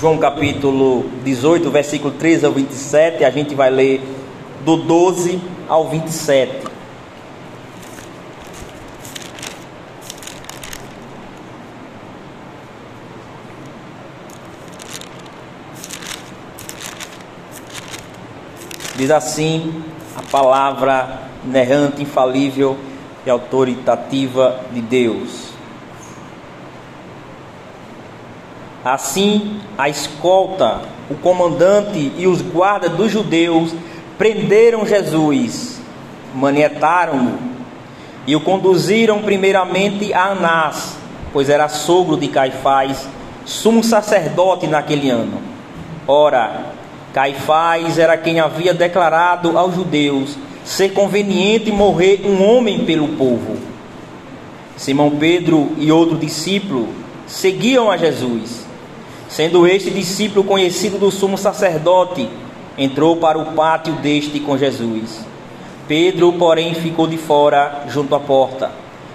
João capítulo 18, versículo 13 ao 27, a gente vai ler do 12 ao 27. Diz assim a palavra inerrante, infalível e autoritativa de Deus. Assim, a escolta, o comandante e os guardas dos judeus prenderam Jesus, manietaram-no e o conduziram primeiramente a Anás, pois era sogro de Caifás, sumo sacerdote naquele ano. Ora, Caifás era quem havia declarado aos judeus ser conveniente morrer um homem pelo povo. Simão Pedro e outro discípulo seguiam a Jesus. Sendo este discípulo conhecido do sumo sacerdote, entrou para o pátio deste com Jesus. Pedro, porém, ficou de fora, junto à porta.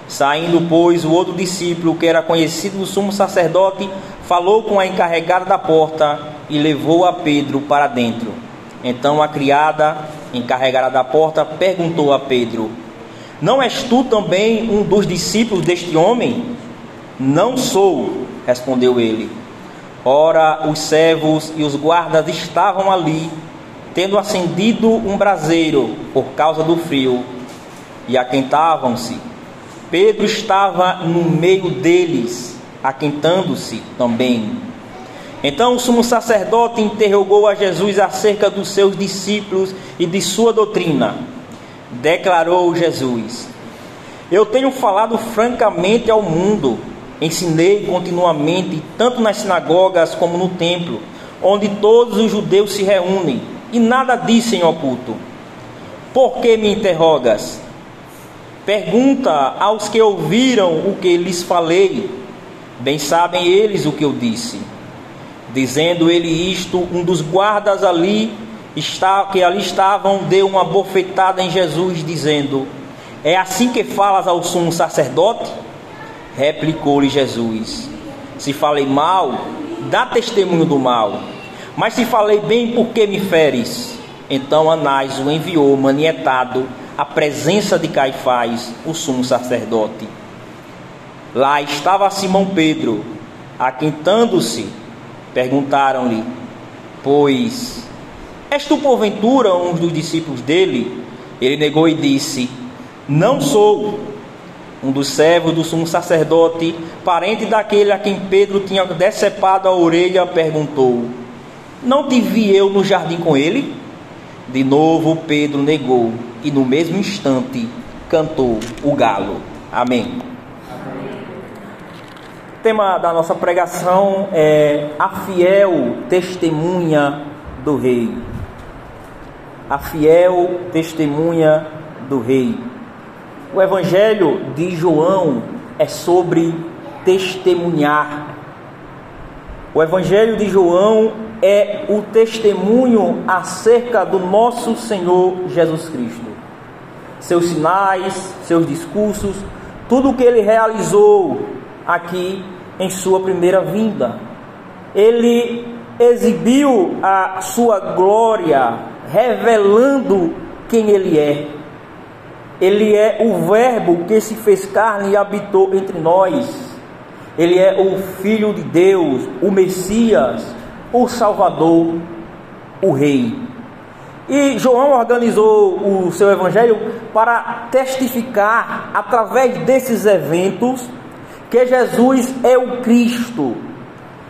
Saindo, pois, o outro discípulo, que era conhecido do sumo sacerdote, falou com a encarregada da porta e levou a Pedro para dentro. Então a criada, encarregada da porta, perguntou a Pedro: Não és tu também um dos discípulos deste homem? Não sou, respondeu ele. Ora, os servos e os guardas estavam ali, tendo acendido um braseiro por causa do frio, e aquentavam-se. Pedro estava no meio deles, aquentando-se também. Então o sumo sacerdote interrogou a Jesus acerca dos seus discípulos e de sua doutrina. Declarou Jesus: Eu tenho falado francamente ao mundo, ensinei continuamente, tanto nas sinagogas como no templo, onde todos os judeus se reúnem, e nada disse em oculto. Por que me interrogas? Pergunta aos que ouviram o que lhes falei. Bem sabem eles o que eu disse. Dizendo ele isto, um dos guardas ali está, que ali estavam deu uma bofetada em Jesus, dizendo: É assim que falas ao sumo sacerdote? Replicou-lhe Jesus: Se falei mal, dá testemunho do mal. Mas se falei bem, por que me feres? Então Anás o enviou manietado à presença de Caifás, o sumo sacerdote. Lá estava Simão Pedro, aquentando-se Perguntaram-lhe, pois, és tu porventura um dos discípulos dele? Ele negou e disse: Não sou. Um dos servos do sumo sacerdote, parente daquele a quem Pedro tinha decepado a orelha, perguntou: Não te vi eu no jardim com ele? De novo Pedro negou, e no mesmo instante cantou o galo. Amém tema da nossa pregação é a fiel testemunha do Rei. A fiel testemunha do Rei. O Evangelho de João é sobre testemunhar. O Evangelho de João é o testemunho acerca do nosso Senhor Jesus Cristo. Seus sinais, seus discursos, tudo o que ele realizou aqui em sua primeira vinda. Ele exibiu a sua glória, revelando quem ele é. Ele é o Verbo que se fez carne e habitou entre nós. Ele é o Filho de Deus, o Messias, o Salvador, o Rei. E João organizou o seu evangelho para testificar, através desses eventos, que Jesus é o Cristo.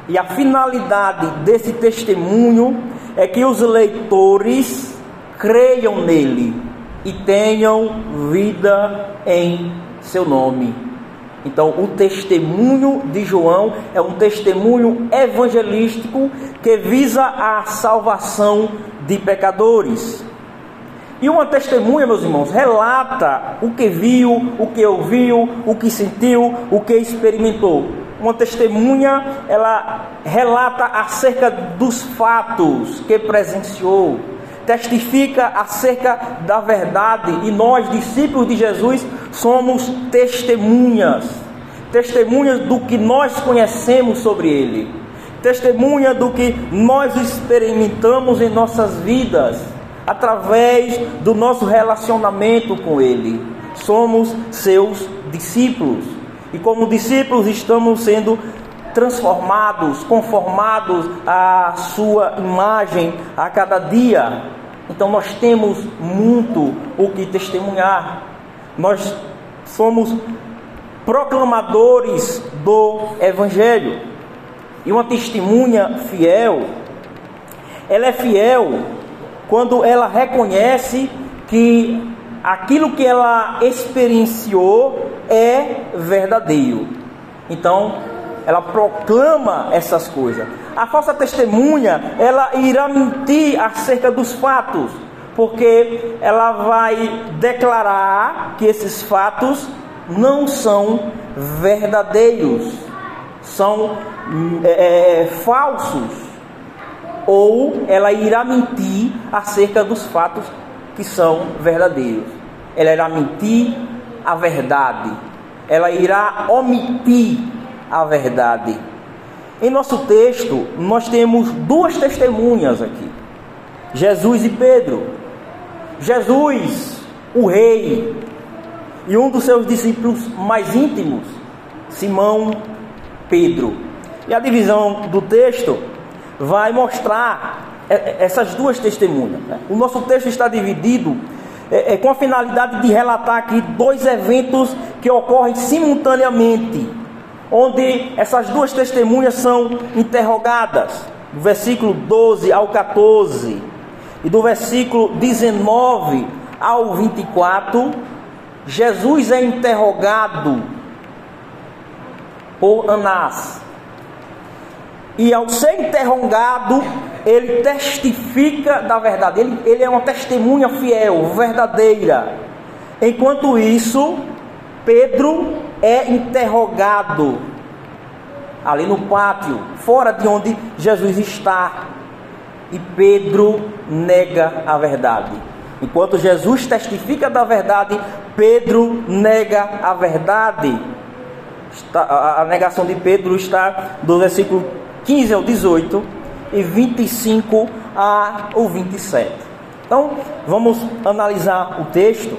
E a finalidade desse testemunho é que os leitores creiam nele e tenham vida em seu nome. Então, o testemunho de João é um testemunho evangelístico que visa a salvação de pecadores. E uma testemunha, meus irmãos, relata o que viu, o que ouviu, o que sentiu, o que experimentou. Uma testemunha, ela relata acerca dos fatos que presenciou, testifica acerca da verdade, e nós, discípulos de Jesus, somos testemunhas, testemunhas do que nós conhecemos sobre ele testemunha do que nós experimentamos em nossas vidas, através do nosso relacionamento com Ele. Somos seus discípulos. E como discípulos estamos sendo transformados, conformados à sua imagem a cada dia. Então nós temos muito o que testemunhar. Nós somos proclamadores do evangelho. E uma testemunha fiel, ela é fiel quando ela reconhece que aquilo que ela experienciou é verdadeiro. Então, ela proclama essas coisas. A falsa testemunha, ela irá mentir acerca dos fatos, porque ela vai declarar que esses fatos não são verdadeiros, são é, é, falsos, ou ela irá mentir acerca dos fatos que são verdadeiros. Ela irá mentir a verdade, ela irá omitir a verdade. Em nosso texto, nós temos duas testemunhas aqui: Jesus e Pedro. Jesus, o rei, e um dos seus discípulos mais íntimos, Simão Pedro. E a divisão do texto vai mostrar essas duas testemunhas. Né? O nosso texto está dividido é, é, com a finalidade de relatar aqui dois eventos que ocorrem simultaneamente onde essas duas testemunhas são interrogadas, do versículo 12 ao 14 e do versículo 19 ao 24, Jesus é interrogado por Anás. E ao ser interrogado, ele testifica da verdade. Ele, ele é uma testemunha fiel, verdadeira. Enquanto isso, Pedro é interrogado ali no pátio, fora de onde Jesus está. E Pedro nega a verdade. Enquanto Jesus testifica da verdade, Pedro nega a verdade. A negação de Pedro está do versículo 15 ao 18 e 25 ao 27. Então, vamos analisar o texto,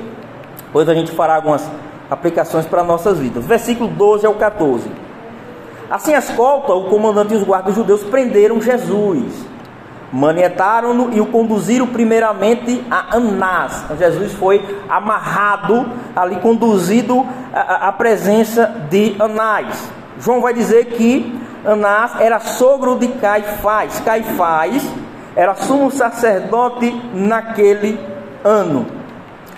depois a gente fará algumas aplicações para nossas vidas. Versículo 12 ao 14. Assim, escolta, o comandante e os guardas judeus prenderam Jesus, manietaram-no e o conduziram primeiramente a Anás. Então, Jesus foi amarrado, ali conduzido à, à presença de Anás. João vai dizer que Anás era sogro de Caifás. Caifás era sumo sacerdote naquele ano.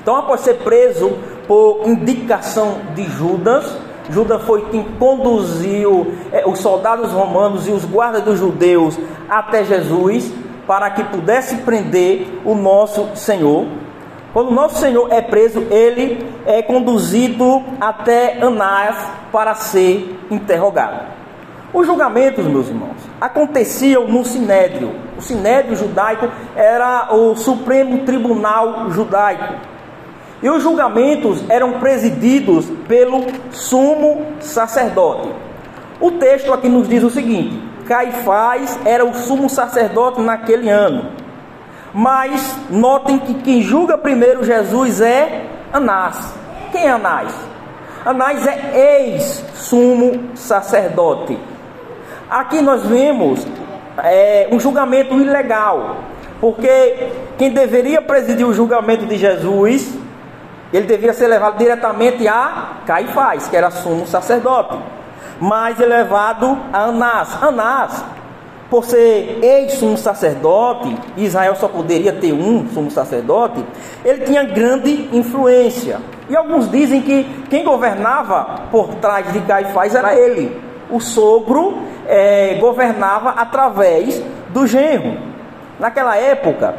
Então, após ser preso por indicação de Judas. Judas foi quem conduziu é, os soldados romanos e os guardas dos judeus até Jesus para que pudesse prender o nosso Senhor. Quando o nosso Senhor é preso, ele é conduzido até Anás para ser interrogado. Os julgamentos, meus irmãos, aconteciam no Sinédrio. O Sinédrio judaico era o Supremo Tribunal Judaico. E os julgamentos eram presididos pelo sumo sacerdote. O texto aqui nos diz o seguinte: Caifás era o sumo sacerdote naquele ano. Mas notem que quem julga primeiro Jesus é Anás. Quem é Anás? Anás é ex-sumo sacerdote. Aqui nós vemos é, um julgamento ilegal, porque quem deveria presidir o julgamento de Jesus ele devia ser levado diretamente a Caifás, que era sumo sacerdote. Mas ele é levado a Anás. Anás, por ser ex-sumo sacerdote, Israel só poderia ter um sumo sacerdote, ele tinha grande influência. E alguns dizem que quem governava por trás de Caifás era ele. O sogro é, governava através do genro. Naquela época,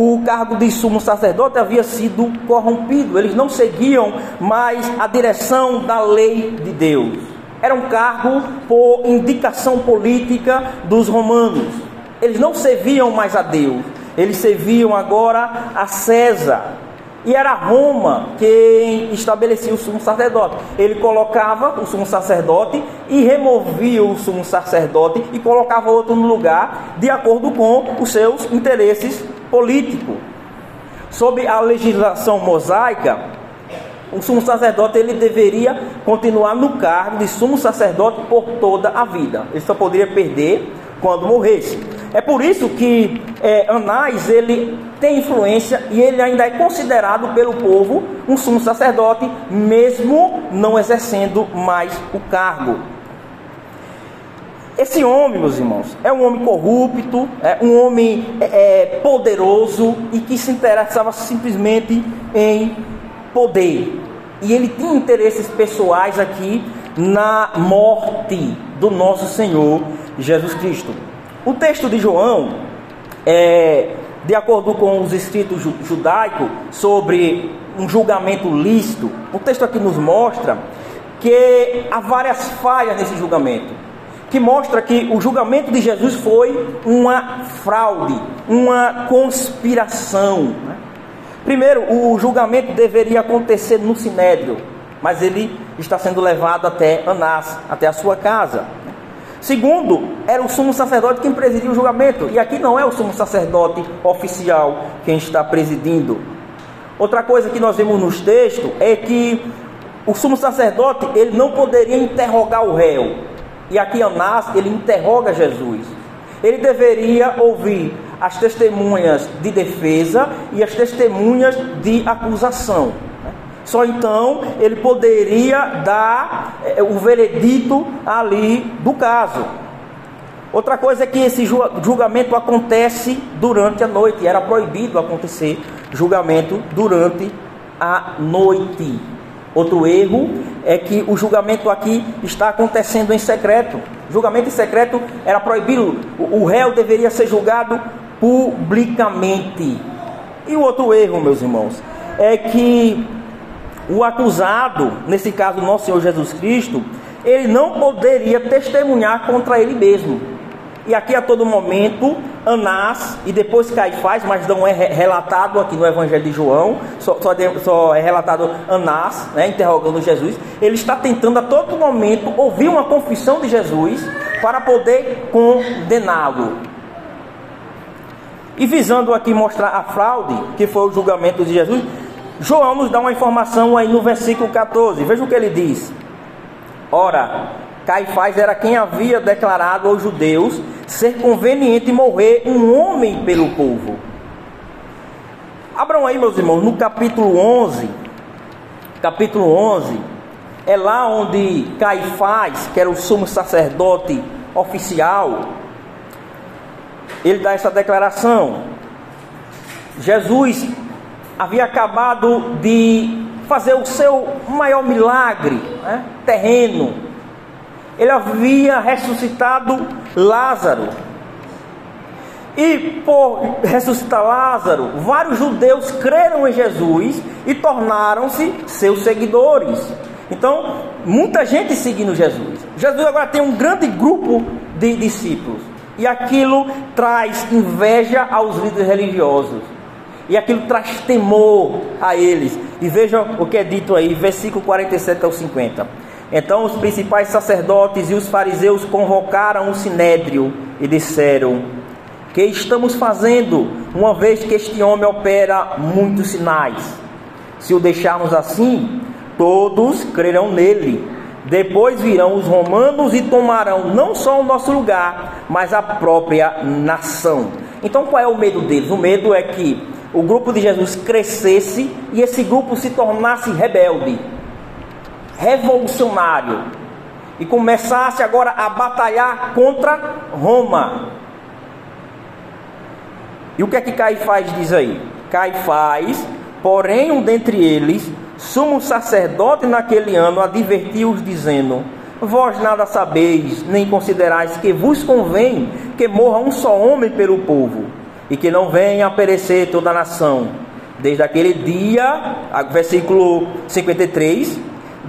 o cargo de sumo sacerdote havia sido corrompido, eles não seguiam mais a direção da lei de Deus. Era um cargo por indicação política dos romanos. Eles não serviam mais a Deus, eles serviam agora a César. E era Roma quem estabelecia o sumo sacerdote. Ele colocava o sumo sacerdote e removia o sumo sacerdote e colocava outro no lugar, de acordo com os seus interesses políticos. Sob a legislação mosaica, o sumo sacerdote ele deveria continuar no cargo de sumo sacerdote por toda a vida. Ele só poderia perder quando morresse. É por isso que é, Anás ele tem influência e ele ainda é considerado pelo povo um sumo sacerdote, mesmo não exercendo mais o cargo. Esse homem, meus irmãos, é um homem corrupto, é um homem é, é poderoso e que se interessava simplesmente em poder. E ele tinha interesses pessoais aqui na morte do nosso Senhor Jesus Cristo. O texto de João, é, de acordo com os escritos judaicos sobre um julgamento lícito, o texto aqui nos mostra que há várias falhas nesse julgamento, que mostra que o julgamento de Jesus foi uma fraude, uma conspiração. Né? Primeiro, o julgamento deveria acontecer no sinédrio, mas ele está sendo levado até Anás, até a sua casa. Segundo, era o sumo sacerdote quem presidia o julgamento, e aqui não é o sumo sacerdote oficial quem está presidindo. Outra coisa que nós vemos nos textos é que o sumo sacerdote ele não poderia interrogar o réu, e aqui Anás ele interroga Jesus. Ele deveria ouvir as testemunhas de defesa e as testemunhas de acusação. Só então ele poderia dar é, o veredito ali do caso. Outra coisa é que esse julgamento acontece durante a noite, era proibido acontecer julgamento durante a noite. Outro erro é que o julgamento aqui está acontecendo em secreto. Julgamento em secreto era proibido, o réu deveria ser julgado publicamente. E o outro erro, meus irmãos, é que o acusado, nesse caso nosso Senhor Jesus Cristo, ele não poderia testemunhar contra ele mesmo. E aqui a todo momento, Anás e depois Caifás, mas não é relatado aqui no Evangelho de João, só, só, de, só é relatado Anás, né, interrogando Jesus. Ele está tentando a todo momento ouvir uma confissão de Jesus para poder condená-lo. E visando aqui mostrar a fraude, que foi o julgamento de Jesus, João nos dá uma informação aí no versículo 14. Veja o que ele diz. Ora, Caifás era quem havia declarado aos judeus ser conveniente morrer um homem pelo povo. Abram aí, meus irmãos, no capítulo 11. Capítulo 11 é lá onde Caifás, que era o sumo sacerdote oficial, ele dá essa declaração. Jesus havia acabado de fazer o seu maior milagre né, terreno. Ele havia ressuscitado Lázaro. E por ressuscitar Lázaro, vários judeus creram em Jesus e tornaram-se seus seguidores. Então, muita gente seguindo Jesus. Jesus agora tem um grande grupo de discípulos. E aquilo traz inveja aos líderes religiosos. E aquilo traz temor a eles. E vejam o que é dito aí, versículo 47 ao 50. Então os principais sacerdotes e os fariseus convocaram o sinédrio e disseram: Que estamos fazendo, uma vez que este homem opera muitos sinais? Se o deixarmos assim, todos crerão nele depois virão os romanos e tomarão não só o nosso lugar, mas a própria nação. Então qual é o medo deles? O medo é que o grupo de Jesus crescesse e esse grupo se tornasse rebelde, revolucionário e começasse agora a batalhar contra Roma. E o que é que Caifás diz aí? Caifás, porém um dentre eles, sumo sacerdote naquele ano advertiu-os, dizendo: Vós nada sabeis, nem considerais que vos convém que morra um só homem pelo povo, e que não venha a perecer toda a nação. Desde aquele dia, versículo 53,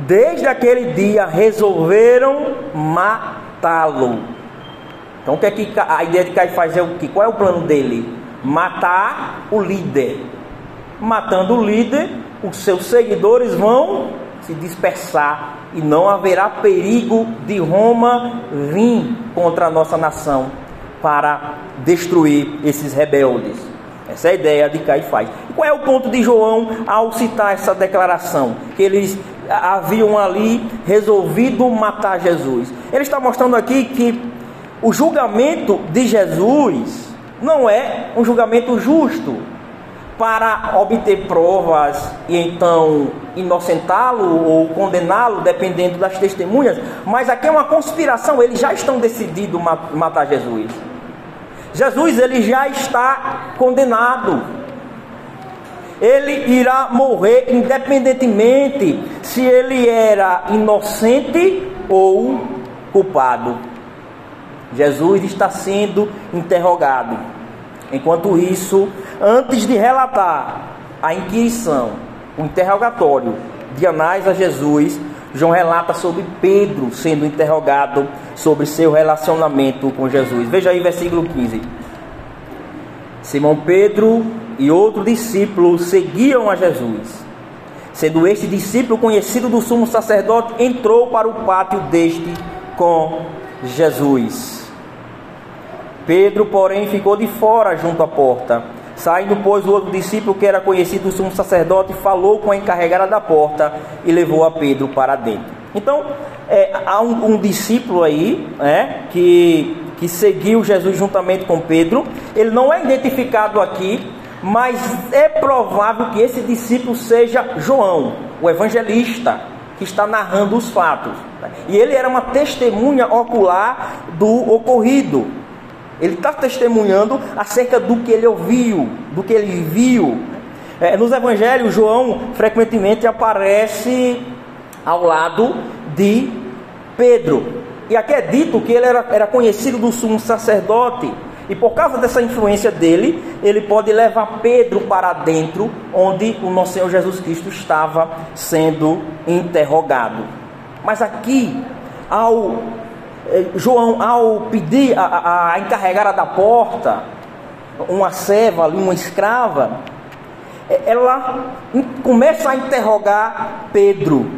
desde aquele dia resolveram matá-lo. Então, o que é que a ideia de Caifás é o que? Qual é o plano dele? Matar o líder matando o líder, os seus seguidores vão se dispersar e não haverá perigo de Roma vir contra a nossa nação para destruir esses rebeldes. Essa é a ideia de Caifás. E qual é o ponto de João ao citar essa declaração? Que eles haviam ali resolvido matar Jesus. Ele está mostrando aqui que o julgamento de Jesus não é um julgamento justo para obter provas e então inocentá-lo ou condená-lo, dependendo das testemunhas, mas aqui é uma conspiração, eles já estão decididos matar Jesus. Jesus ele já está condenado. Ele irá morrer independentemente se ele era inocente ou culpado. Jesus está sendo interrogado. Enquanto isso, antes de relatar a inquirição, o interrogatório de Anás a Jesus, João relata sobre Pedro sendo interrogado sobre seu relacionamento com Jesus. Veja aí versículo 15. Simão Pedro e outro discípulo seguiam a Jesus. Sendo este discípulo conhecido do sumo sacerdote, entrou para o pátio deste com Jesus. Pedro, porém, ficou de fora junto à porta. Saindo, pois, o outro discípulo, que era conhecido do sumo sacerdote, falou com a encarregada da porta e levou a Pedro para dentro. Então, é, há um, um, discípulo aí, né, que, que seguiu Jesus juntamente com Pedro. Ele não é identificado aqui, mas é provável que esse discípulo seja João, o evangelista, que está narrando os fatos. E ele era uma testemunha ocular do ocorrido. Ele está testemunhando acerca do que ele ouviu, do que ele viu. É, nos evangelhos, João frequentemente aparece ao lado de Pedro. E aqui é dito que ele era, era conhecido do sumo sacerdote. E por causa dessa influência dele, ele pode levar Pedro para dentro, onde o nosso Senhor Jesus Cristo estava sendo interrogado. Mas aqui, ao é, João, ao pedir a, a, encarregada da porta, uma serva uma escrava, é, ela começa a interrogar Pedro.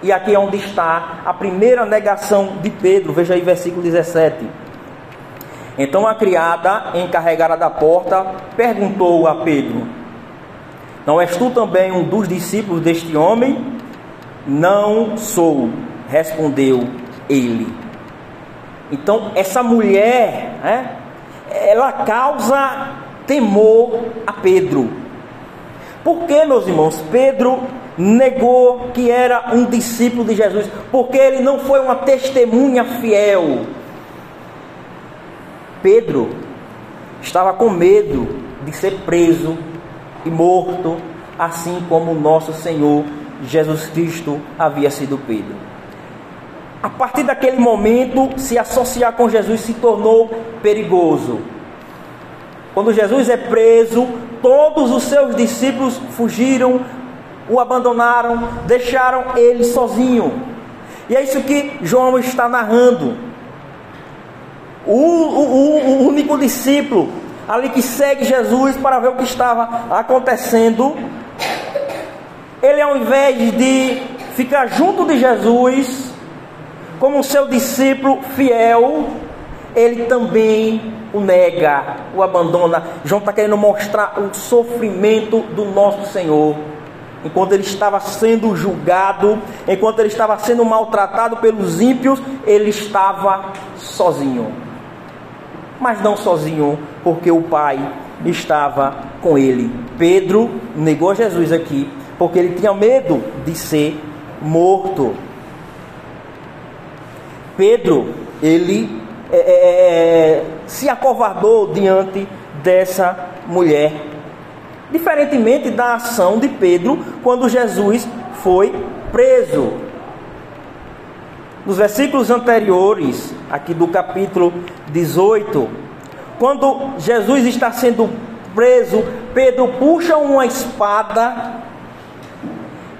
E aqui é onde está a primeira negação de Pedro. Veja aí versículo 17. Então a criada encarregada da porta perguntou a Pedro: Não és tu também um dos discípulos deste homem? Não sou, respondeu ele. Então, essa mulher, né, ela causa temor a Pedro. Por que, meus irmãos? Pedro negou que era um discípulo de Jesus, porque ele não foi uma testemunha fiel. Pedro estava com medo de ser preso e morto, assim como o nosso Senhor Jesus Cristo havia sido Pedro. A partir daquele momento, se associar com Jesus se tornou perigoso. Quando Jesus é preso, todos os seus discípulos fugiram, o abandonaram, deixaram ele sozinho. E é isso que João está narrando. O, o, o único discípulo ali que segue Jesus para ver o que estava acontecendo, ele ao invés de ficar junto de Jesus, como seu discípulo fiel, ele também o nega, o abandona. João está querendo mostrar o sofrimento do nosso Senhor. Enquanto ele estava sendo julgado, enquanto ele estava sendo maltratado pelos ímpios, ele estava sozinho. Mas não sozinho, porque o Pai estava com ele. Pedro negou Jesus aqui, porque ele tinha medo de ser morto. Pedro, ele é, é, é, se acovardou diante dessa mulher. Diferentemente da ação de Pedro quando Jesus foi preso. Nos versículos anteriores, aqui do capítulo 18, quando Jesus está sendo preso, Pedro puxa uma espada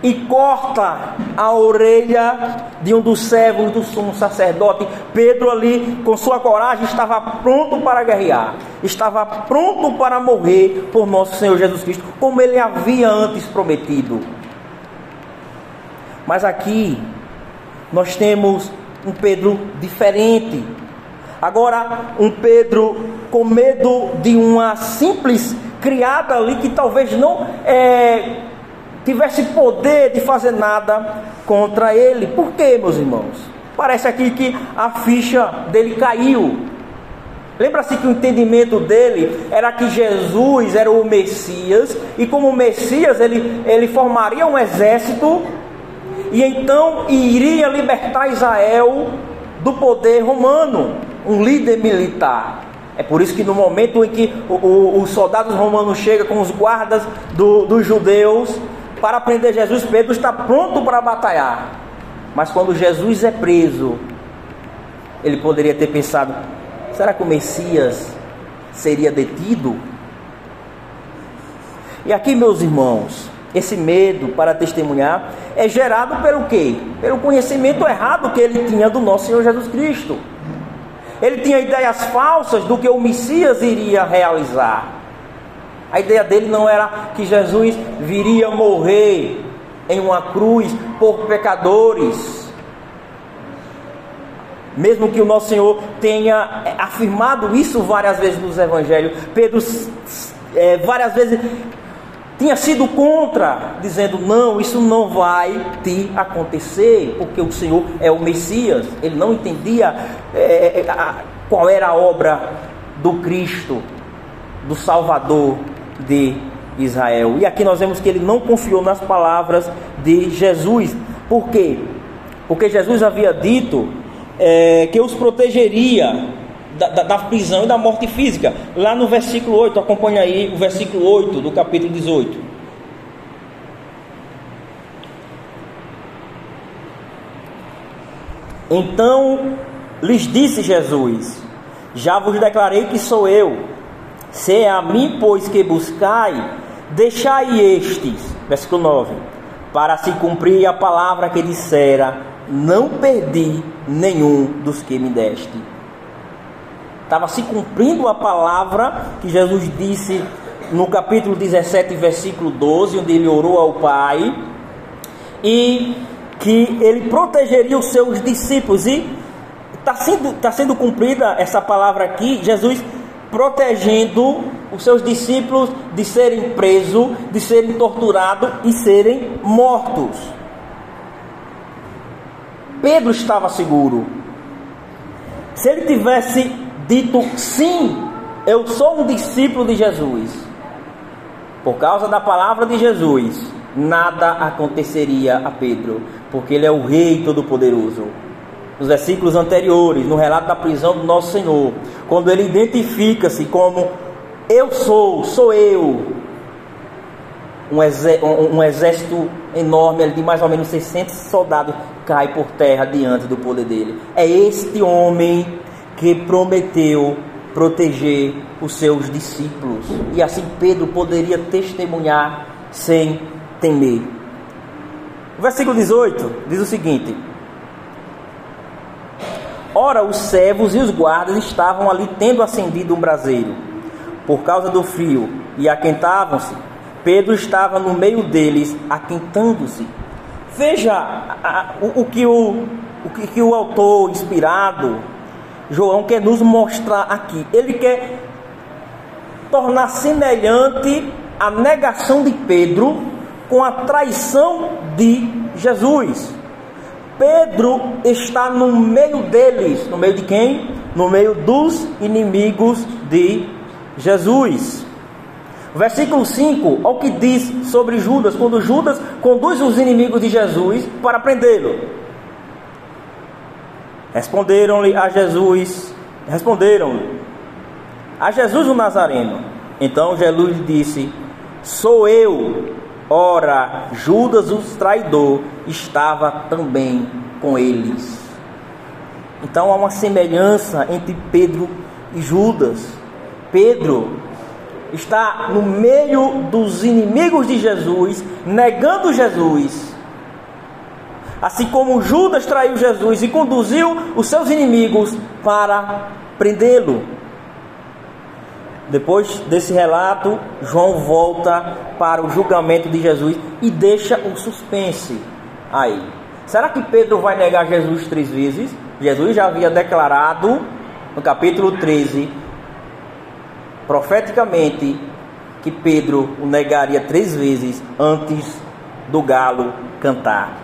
e corta a orelha de um dos servos do sumo sacerdote. Pedro, ali, com sua coragem, estava pronto para guerrear, estava pronto para morrer por nosso Senhor Jesus Cristo, como ele havia antes prometido. Mas aqui, nós temos um Pedro diferente. Agora, um Pedro com medo de uma simples criada ali que talvez não é, tivesse poder de fazer nada contra ele. Por quê, meus irmãos? Parece aqui que a ficha dele caiu. Lembra-se que o entendimento dele era que Jesus era o Messias, e como Messias ele, ele formaria um exército, e então iria libertar Israel do poder romano, um líder militar. É por isso que no momento em que os soldados romanos chegam com os guardas do, dos judeus para prender Jesus, Pedro está pronto para batalhar. Mas quando Jesus é preso, ele poderia ter pensado: será que o Messias seria detido? E aqui, meus irmãos, esse medo para testemunhar é gerado pelo quê? Pelo conhecimento errado que ele tinha do nosso Senhor Jesus Cristo. Ele tinha ideias falsas do que o Messias iria realizar. A ideia dele não era que Jesus viria morrer em uma cruz por pecadores. Mesmo que o nosso Senhor tenha afirmado isso várias vezes nos evangelhos, Pedro é, várias vezes tinha sido contra, dizendo: não, isso não vai te acontecer, porque o Senhor é o Messias. Ele não entendia é, é a, qual era a obra do Cristo, do Salvador de Israel. E aqui nós vemos que ele não confiou nas palavras de Jesus. Por quê? Porque Jesus havia dito é, que os protegeria da, da, da, prisão e da morte física. Lá no versículo 8, acompanha aí o versículo 8 do capítulo 18. Então lhes disse Jesus: Já vos declarei que sou eu. Se é a mim, pois, que buscai, deixai estes. Versículo 9: Para se cumprir a palavra que dissera: Não perdi nenhum dos que me deste. Estava se cumprindo a palavra que Jesus disse no capítulo 17, versículo 12, onde ele orou ao Pai, e que ele protegeria os seus discípulos. E está sendo, tá sendo cumprida essa palavra aqui, Jesus protegendo os seus discípulos de serem presos, de serem torturados e serem mortos. Pedro estava seguro. Se ele tivesse dito sim, eu sou um discípulo de Jesus, por causa da palavra de Jesus, nada aconteceria a Pedro, porque ele é o Rei Todo-Poderoso. Nos versículos anteriores, no relato da prisão do nosso Senhor, quando ele identifica-se como eu sou, sou eu, um, exército enorme de mais ou menos 600 soldados cai por terra diante do poder dele. É este homem que prometeu proteger os seus discípulos. E assim Pedro poderia testemunhar sem temer. O versículo 18 diz o seguinte: Ora, os servos e os guardas estavam ali tendo acendido um braseiro por causa do frio e aquentavam-se. Pedro estava no meio deles, aquentando-se. Veja a, a, o, o, que o, o que, que o autor inspirado João quer nos mostrar aqui. Ele quer tornar semelhante a negação de Pedro com a traição de Jesus. Pedro está no meio deles, no meio de quem? No meio dos inimigos de Jesus. Versículo 5, olha o que diz sobre Judas, quando Judas conduz os inimigos de Jesus para prendê-lo. Responderam-lhe a Jesus, responderam-lhe a Jesus o Nazareno. Então Jesus disse: Sou eu. Ora, Judas, o traidor, estava também com eles. Então há uma semelhança entre Pedro e Judas. Pedro está no meio dos inimigos de Jesus, negando Jesus Assim como Judas traiu Jesus e conduziu os seus inimigos para prendê-lo. Depois desse relato, João volta para o julgamento de Jesus e deixa o suspense aí. Será que Pedro vai negar Jesus três vezes? Jesus já havia declarado no capítulo 13, profeticamente, que Pedro o negaria três vezes antes do galo cantar.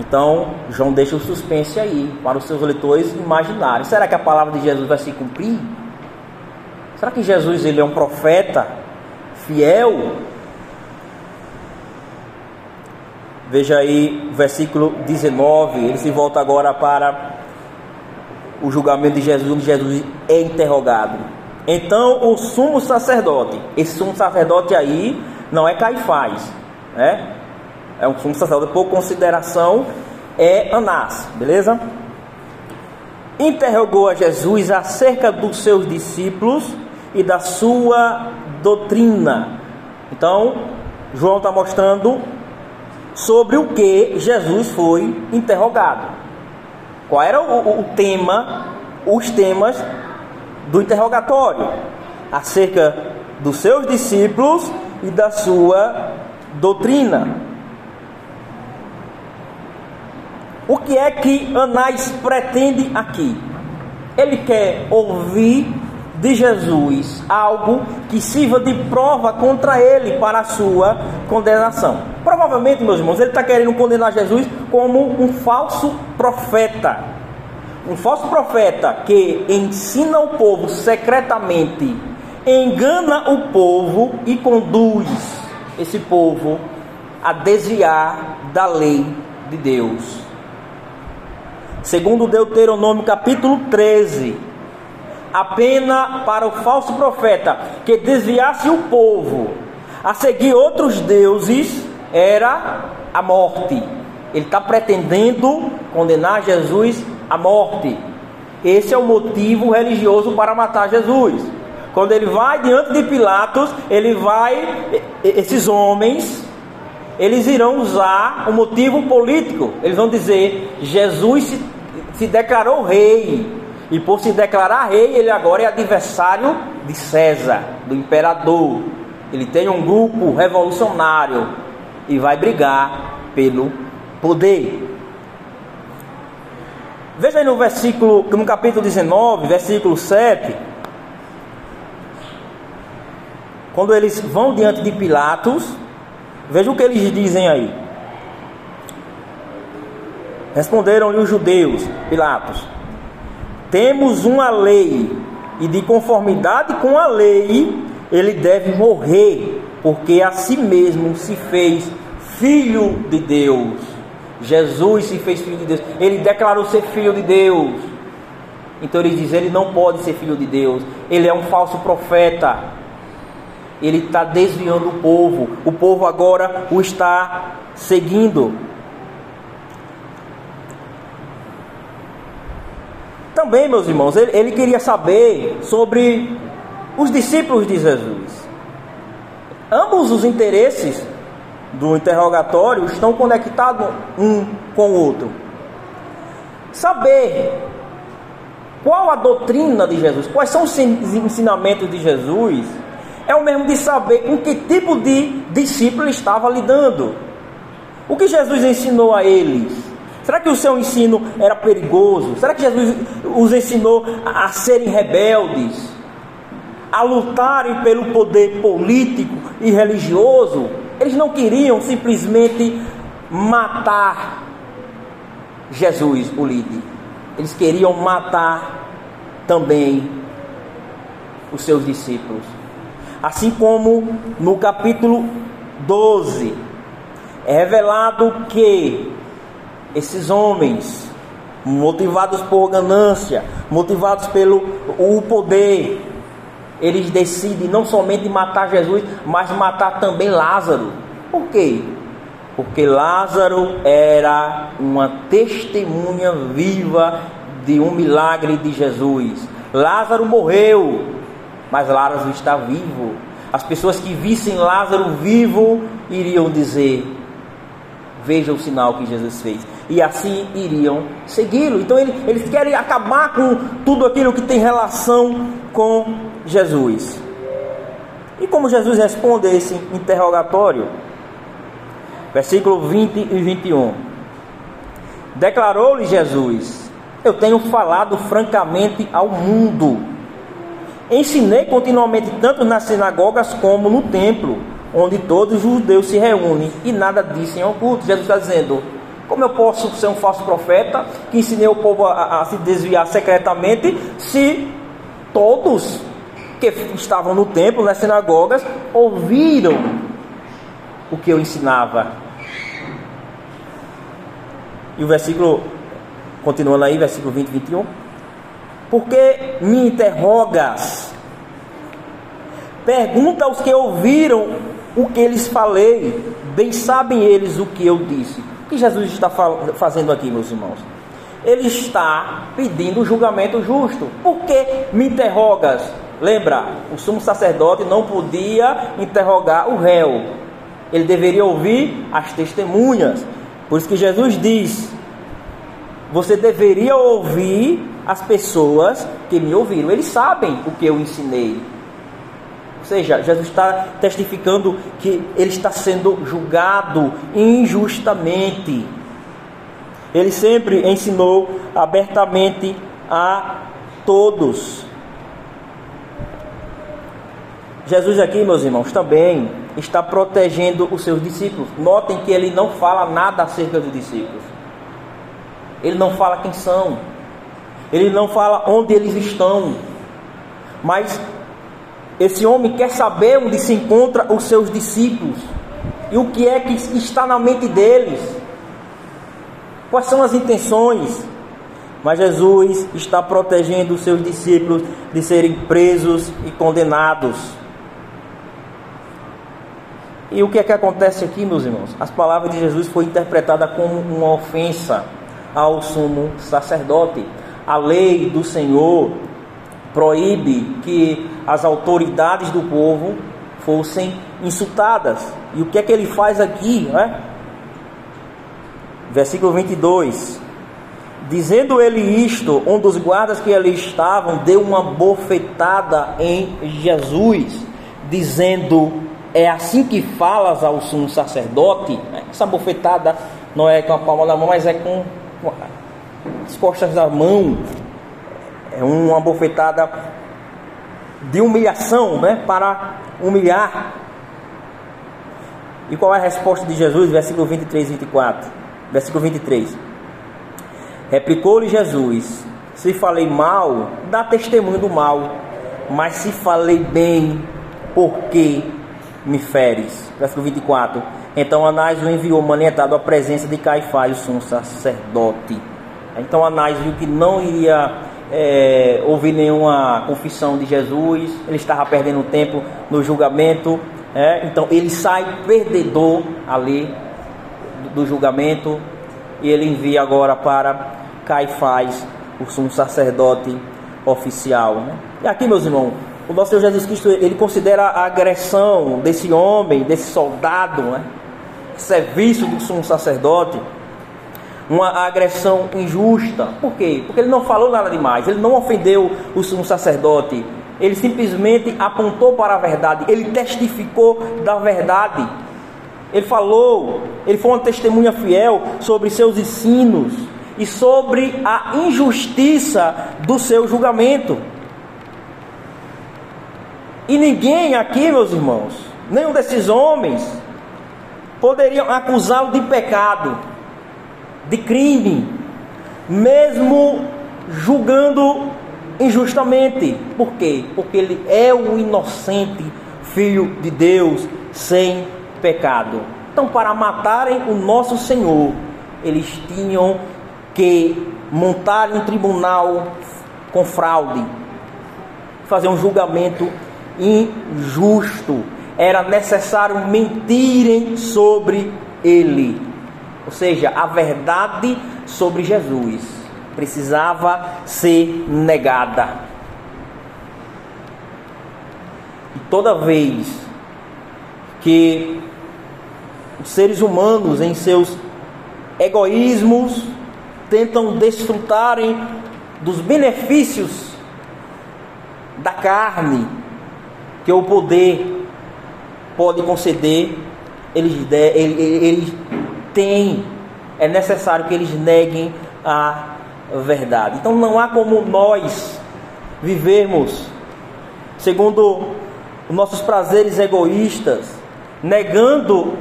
Então, João deixa o suspense aí para os seus leitores imaginarem. Será que a palavra de Jesus vai se cumprir? Será que Jesus ele é um profeta fiel? Veja aí o versículo 19, ele se volta agora para o julgamento de Jesus, onde Jesus é interrogado. Então o sumo sacerdote, esse sumo sacerdote aí não é Caifás, né? É um sumo sacerdote por consideração, é Anás, beleza? Interrogou a Jesus acerca dos seus discípulos e da sua doutrina. Então, João está mostrando sobre o que Jesus foi interrogado. Qual era o, o tema, os temas do interrogatório? Acerca dos seus discípulos e da sua doutrina. O que é que Anás pretende aqui? Ele quer ouvir de Jesus algo que sirva de prova contra ele para a sua condenação. Provavelmente, meus irmãos, ele está querendo condenar Jesus como um falso profeta. Um falso profeta que ensina o povo secretamente, engana o povo e conduz esse povo a desviar da lei de Deus. Segundo Deuteronômio capítulo 13, a pena para o falso profeta que desviasse o povo a seguir outros deuses era a morte. Ele está pretendendo condenar Jesus à morte. Esse é o motivo religioso para matar Jesus. Quando ele vai diante de Pilatos, ele vai, esses homens, eles irão usar o motivo político. Eles vão dizer: Jesus se, se declarou rei. E por se declarar rei, ele agora é adversário de César, do imperador. Ele tem um grupo revolucionário e vai brigar pelo poder. Veja aí no versículo, no capítulo 19, versículo 7. Quando eles vão diante de Pilatos, veja o que eles dizem aí. Responderam-lhe os judeus, Pilatos: temos uma lei, e de conformidade com a lei, ele deve morrer, porque a si mesmo se fez filho de Deus. Jesus se fez filho de Deus, ele declarou ser filho de Deus. Então ele diz: ele não pode ser filho de Deus, ele é um falso profeta. Ele está desviando o povo, o povo agora o está seguindo. Também, meus irmãos, ele, ele queria saber sobre os discípulos de Jesus. Ambos os interesses do interrogatório estão conectados um com o outro. Saber qual a doutrina de Jesus, quais são os ensinamentos de Jesus, é o mesmo de saber com que tipo de discípulo ele estava lidando. O que Jesus ensinou a eles? Será que o seu ensino era perigoso? Será que Jesus os ensinou a serem rebeldes? A lutarem pelo poder político e religioso? Eles não queriam simplesmente matar Jesus, o líder. Eles queriam matar também os seus discípulos. Assim como no capítulo 12 é revelado que esses homens, motivados por ganância, motivados pelo o poder, eles decidem não somente matar Jesus, mas matar também Lázaro. Por quê? Porque Lázaro era uma testemunha viva de um milagre de Jesus. Lázaro morreu, mas Lázaro está vivo. As pessoas que vissem Lázaro vivo iriam dizer: veja o sinal que Jesus fez. E assim iriam segui-lo. Então ele, eles querem acabar com tudo aquilo que tem relação com Jesus. E como Jesus responde a esse interrogatório? Versículo 20 e 21. Declarou-lhe Jesus: Eu tenho falado francamente ao mundo. Ensinei continuamente tanto nas sinagogas como no templo, onde todos os judeus se reúnem, e nada disse em oculto. Jesus está dizendo: Como eu posso ser um falso profeta que ensinei o povo a, a se desviar secretamente, se todos que estavam no templo, nas sinagogas, ouviram o que eu ensinava. E o versículo, continuando aí, versículo 20 e 21. Porque me interrogas? Pergunta aos que ouviram o que eles falei, bem sabem eles o que eu disse. O que Jesus está fazendo aqui, meus irmãos? Ele está pedindo julgamento justo. Por que me interrogas? Lembra, o sumo sacerdote não podia interrogar o réu. Ele deveria ouvir as testemunhas. Por isso que Jesus diz: Você deveria ouvir as pessoas que me ouviram. Eles sabem o que eu ensinei. Ou seja, Jesus está testificando que ele está sendo julgado injustamente. Ele sempre ensinou abertamente a todos. Jesus aqui, meus irmãos, também está protegendo os seus discípulos. Notem que ele não fala nada acerca dos discípulos. Ele não fala quem são. Ele não fala onde eles estão. Mas esse homem quer saber onde se encontram os seus discípulos e o que é que está na mente deles. Quais são as intenções? Mas Jesus está protegendo os seus discípulos de serem presos e condenados. E o que é que acontece aqui, meus irmãos? As palavras de Jesus foi interpretada como uma ofensa ao sumo sacerdote. A lei do Senhor proíbe que as autoridades do povo fossem insultadas. E o que é que ele faz aqui, né? Versículo 22. Dizendo ele isto, um dos guardas que ali estavam deu uma bofetada em Jesus, dizendo: é assim que falas ao sumo sacerdote, essa bofetada não é com a palma da mão, mas é com, as costas da mão, é uma bofetada de humilhação, né? Para humilhar. E qual é a resposta de Jesus? Versículo 23 e 24. Versículo 23. Replicou-lhe Jesus: Se falei mal, dá testemunho do mal, mas se falei bem, por que me feres. Versículo 24. Então Anás o enviou manietado à presença de Caifás, o sumo sacerdote. Então Anás viu que não iria é, ouvir nenhuma confissão de Jesus, ele estava perdendo tempo no julgamento. É, então ele sai perdedor ali do, julgamento e ele envia agora para Caifás, o sumo sacerdote oficial. Né? E aqui, meus irmãos, o nosso Senhor Jesus Cristo, ele considera a agressão desse homem, desse soldado, né? serviço do sumo sacerdote, uma agressão injusta. Por quê? Porque ele não falou nada demais, ele não ofendeu o sumo sacerdote, ele simplesmente apontou para a verdade, ele testificou da verdade. Ele falou, ele foi uma testemunha fiel sobre seus ensinos e sobre a injustiça do seu julgamento. E ninguém aqui, meus irmãos, nenhum desses homens, poderiam acusá-lo de pecado, de crime, mesmo julgando injustamente. Por quê? Porque ele é o inocente filho de Deus sem pecado. Então, para matarem o nosso Senhor, eles tinham que montar um tribunal com fraude, fazer um julgamento injusto. Era necessário mentirem sobre ele. Ou seja, a verdade sobre Jesus precisava ser negada. E toda vez que os seres humanos, em seus egoísmos, tentam desfrutarem dos benefícios da carne que o poder pode conceder, eles, eles, eles é necessário que eles neguem a verdade. Então não há como nós vivermos segundo os nossos prazeres egoístas, negando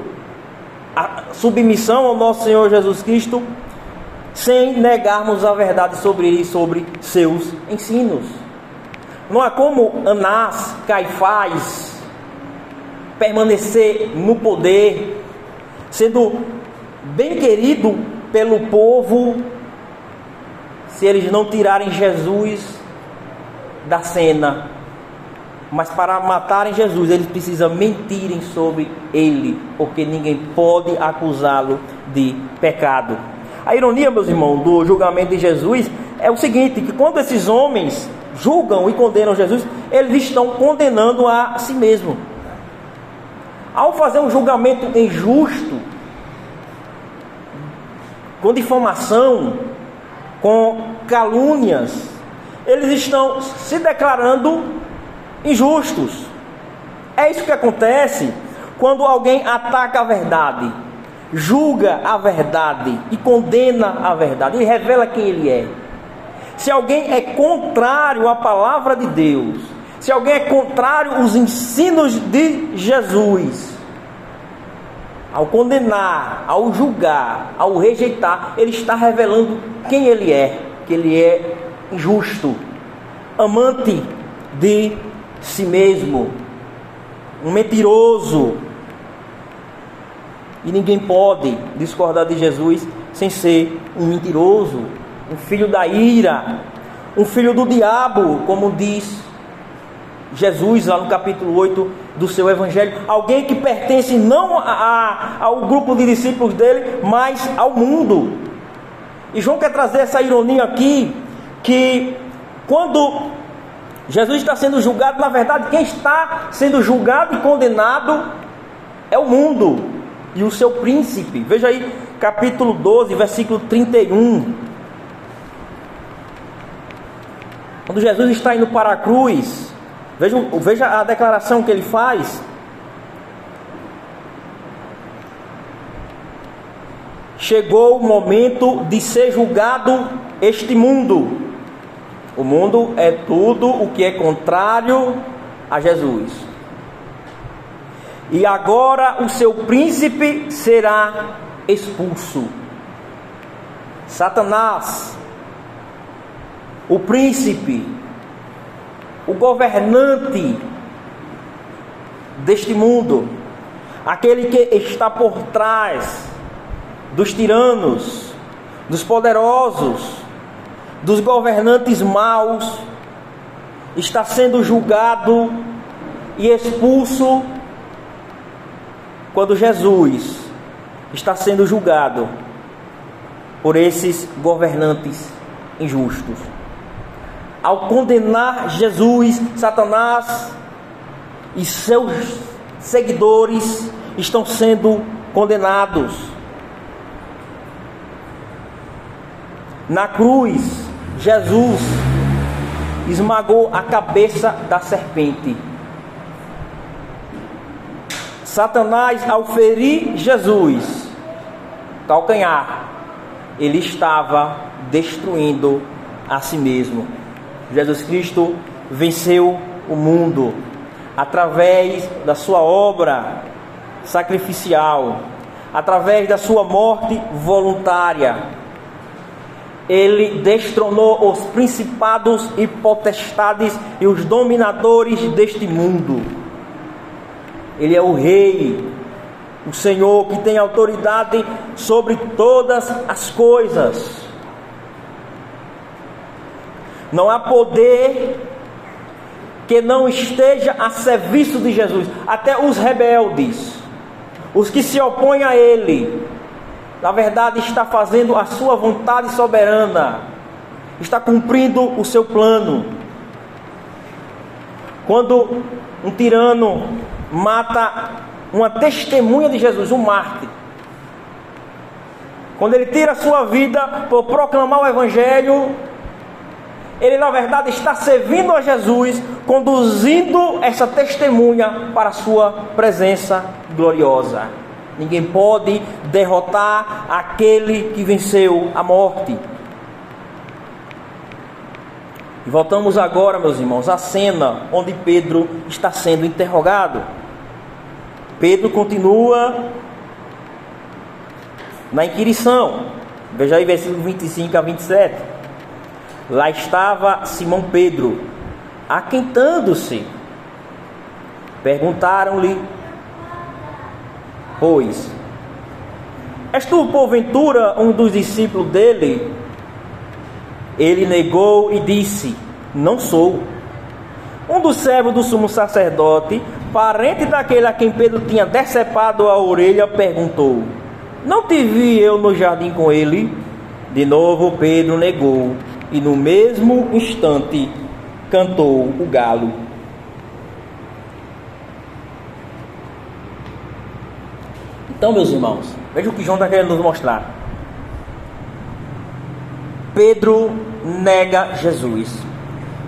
a submissão ao nosso Senhor Jesus Cristo, sem negarmos a verdade sobre ele e sobre seus ensinos. Não há como Anás, Caifás, permanecer no poder, sendo bem querido pelo povo, se eles não tirarem Jesus da cena. Mas para matarem Jesus, eles precisam mentirem sobre ele, porque ninguém pode acusá-lo de pecado. A ironia, meus irmãos, do julgamento de Jesus é o seguinte: que quando esses homens julgam e condenam Jesus, eles estão condenando a si mesmo. Ao fazer um julgamento injusto, com difamação, com calúnias, eles estão se declarando injustos. É isso que acontece quando alguém ataca a verdade, julga a verdade e condena a verdade e revela quem ele é. Se alguém é contrário à palavra de Deus, se alguém é contrário aos ensinos de Jesus, ao condenar, ao julgar, ao rejeitar, ele está revelando quem ele é, que ele é injusto, amante de si mesmo, um mentiroso. E ninguém pode discordar de Jesus sem ser um mentiroso, um filho da ira, um filho do diabo, como diz Jesus lá no capítulo 8 do seu evangelho, alguém que pertence não a, a, ao grupo de discípulos dele, mas ao mundo. E João quer trazer essa ironia aqui, que quando Jesus está sendo julgado, na verdade, quem está sendo julgado e condenado é o mundo e o seu príncipe. Veja aí, capítulo 12, versículo 31. Quando Jesus está indo para a cruz, veja, veja a declaração que ele faz. Chegou o momento de ser julgado este mundo. O mundo é tudo o que é contrário a Jesus. E agora o seu príncipe será expulso. Satanás, o príncipe, o governante deste mundo, aquele que está por trás dos tiranos, dos poderosos, dos governantes maus, está sendo julgado e expulso quando Jesus está sendo julgado por esses governantes injustos. Ao condenar Jesus, Satanás e seus seguidores estão sendo condenados. Na cruz, Jesus esmagou a cabeça da serpente. Satanás, ao ferir Jesus, calcanhar, ele estava destruindo a si mesmo. Jesus Cristo venceu o mundo através da sua obra sacrificial, através da sua morte voluntária ele destronou os principados e potestades e os dominadores deste mundo. Ele é o Rei, o Senhor que tem autoridade sobre todas as coisas. Não há poder que não esteja a serviço de Jesus. Até os rebeldes, os que se opõem a Ele, na verdade está fazendo a sua vontade soberana, está cumprindo o seu plano. Quando um tirano mata uma testemunha de Jesus, um mártir, quando ele tira a sua vida por proclamar o Evangelho, ele na verdade está servindo a Jesus, conduzindo essa testemunha para a sua presença gloriosa. Ninguém pode derrotar aquele que venceu a morte. E voltamos agora, meus irmãos, à cena onde Pedro está sendo interrogado. Pedro continua na inquirição. Veja aí versículo 25 a 27. Lá estava Simão Pedro, aquentando-se. Perguntaram-lhe, pois, és tu porventura um dos discípulos dele? Ele negou e disse: Não sou. Um dos servos do sumo sacerdote, parente daquele a quem Pedro tinha decepado a orelha, perguntou: Não te vi eu no jardim com ele? De novo Pedro negou, e no mesmo instante cantou o galo. Então, meus irmãos, veja o que João está querendo nos mostrar. Pedro nega Jesus.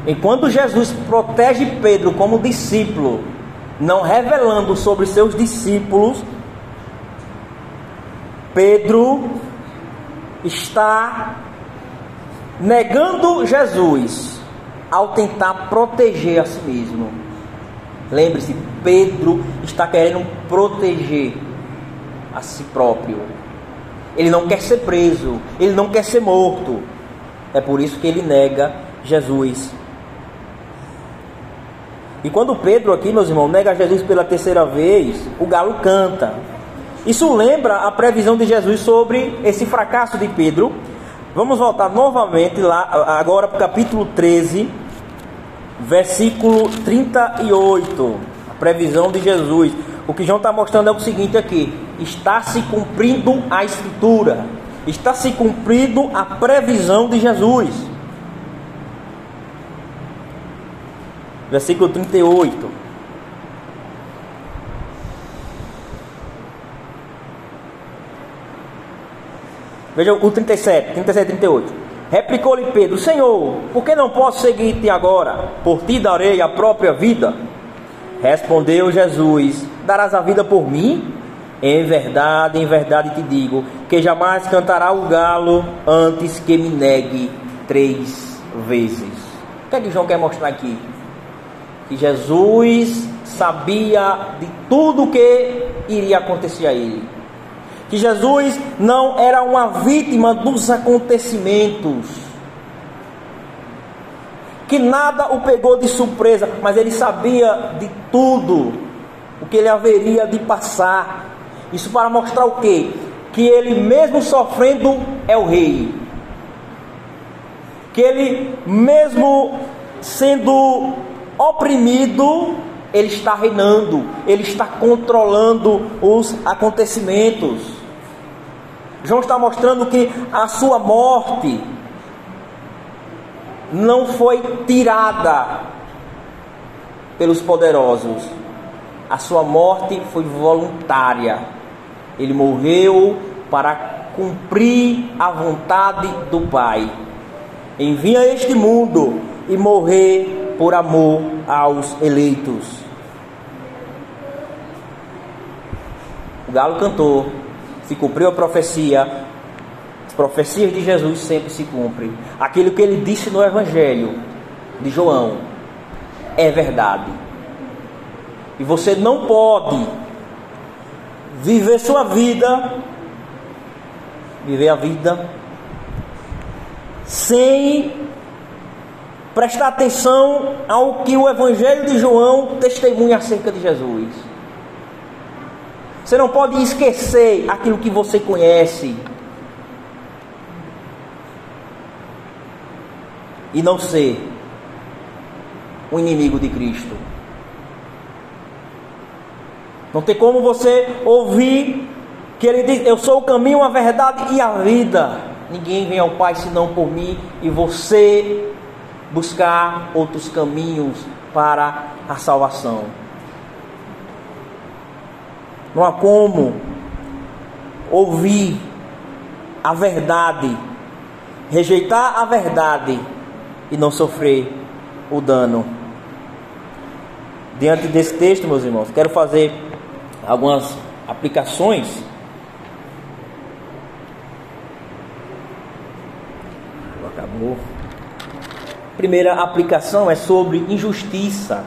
Enquanto Jesus protege Pedro como discípulo, não revelando sobre seus discípulos, Pedro está negando Jesus ao tentar proteger a si mesmo. Lembre-se, Pedro está querendo proteger a si próprio. Ele não quer ser preso, ele não quer ser morto. É por isso que ele nega Jesus. E quando Pedro aqui, meus irmãos, nega Jesus pela terceira vez, o galo canta. Isso lembra a previsão de Jesus sobre esse fracasso de Pedro. Vamos voltar novamente lá, agora para o capítulo 13, versículo 38. A previsão de Jesus. O que João está mostrando é o seguinte aqui: está se cumprindo a escritura está se cumprindo a previsão de Jesus. Versículo 38. Veja o 37, 37 e 38. Replicou-lhe Pedro: Senhor, por que não posso seguir-te agora? Por ti darei a própria vida. Respondeu Jesus: Darás a vida por mim? Em verdade, em verdade te digo, que jamais cantará o galo antes que me negue três vezes. O que é que João quer mostrar aqui? Que Jesus sabia de tudo o que iria acontecer a ele. Que Jesus não era uma vítima dos acontecimentos. Que nada o pegou de surpresa, mas ele sabia de tudo o que ele haveria de passar isso para mostrar o quê? Que ele mesmo sofrendo é o rei. Que ele mesmo sendo oprimido, ele está reinando, ele está controlando os acontecimentos. João está mostrando que a sua morte não foi tirada pelos poderosos, a sua morte foi voluntária ele morreu para cumprir a vontade do Pai. Envia este mundo e morrer por amor aos eleitos. O galo cantou, se cumpriu a profecia, as profecias de Jesus sempre se cumprem. Aquilo que ele disse no Evangelho de João é verdade. E você não pode viver sua vida, viver a vida, sem prestar atenção ao que o Evangelho de João testemunha acerca de Jesus. Você não pode esquecer aquilo que você conhece. E não ser um inimigo de Cristo. Não tem como você ouvir que ele diz: Eu sou o caminho, a verdade e a vida. Ninguém vem ao Pai senão por mim, e você buscar outros caminhos para a salvação. Não há como ouvir a verdade, rejeitar a verdade e não sofrer o dano. Diante desse texto, meus irmãos, quero fazer algumas aplicações. Acabou. Primeira aplicação é sobre injustiça.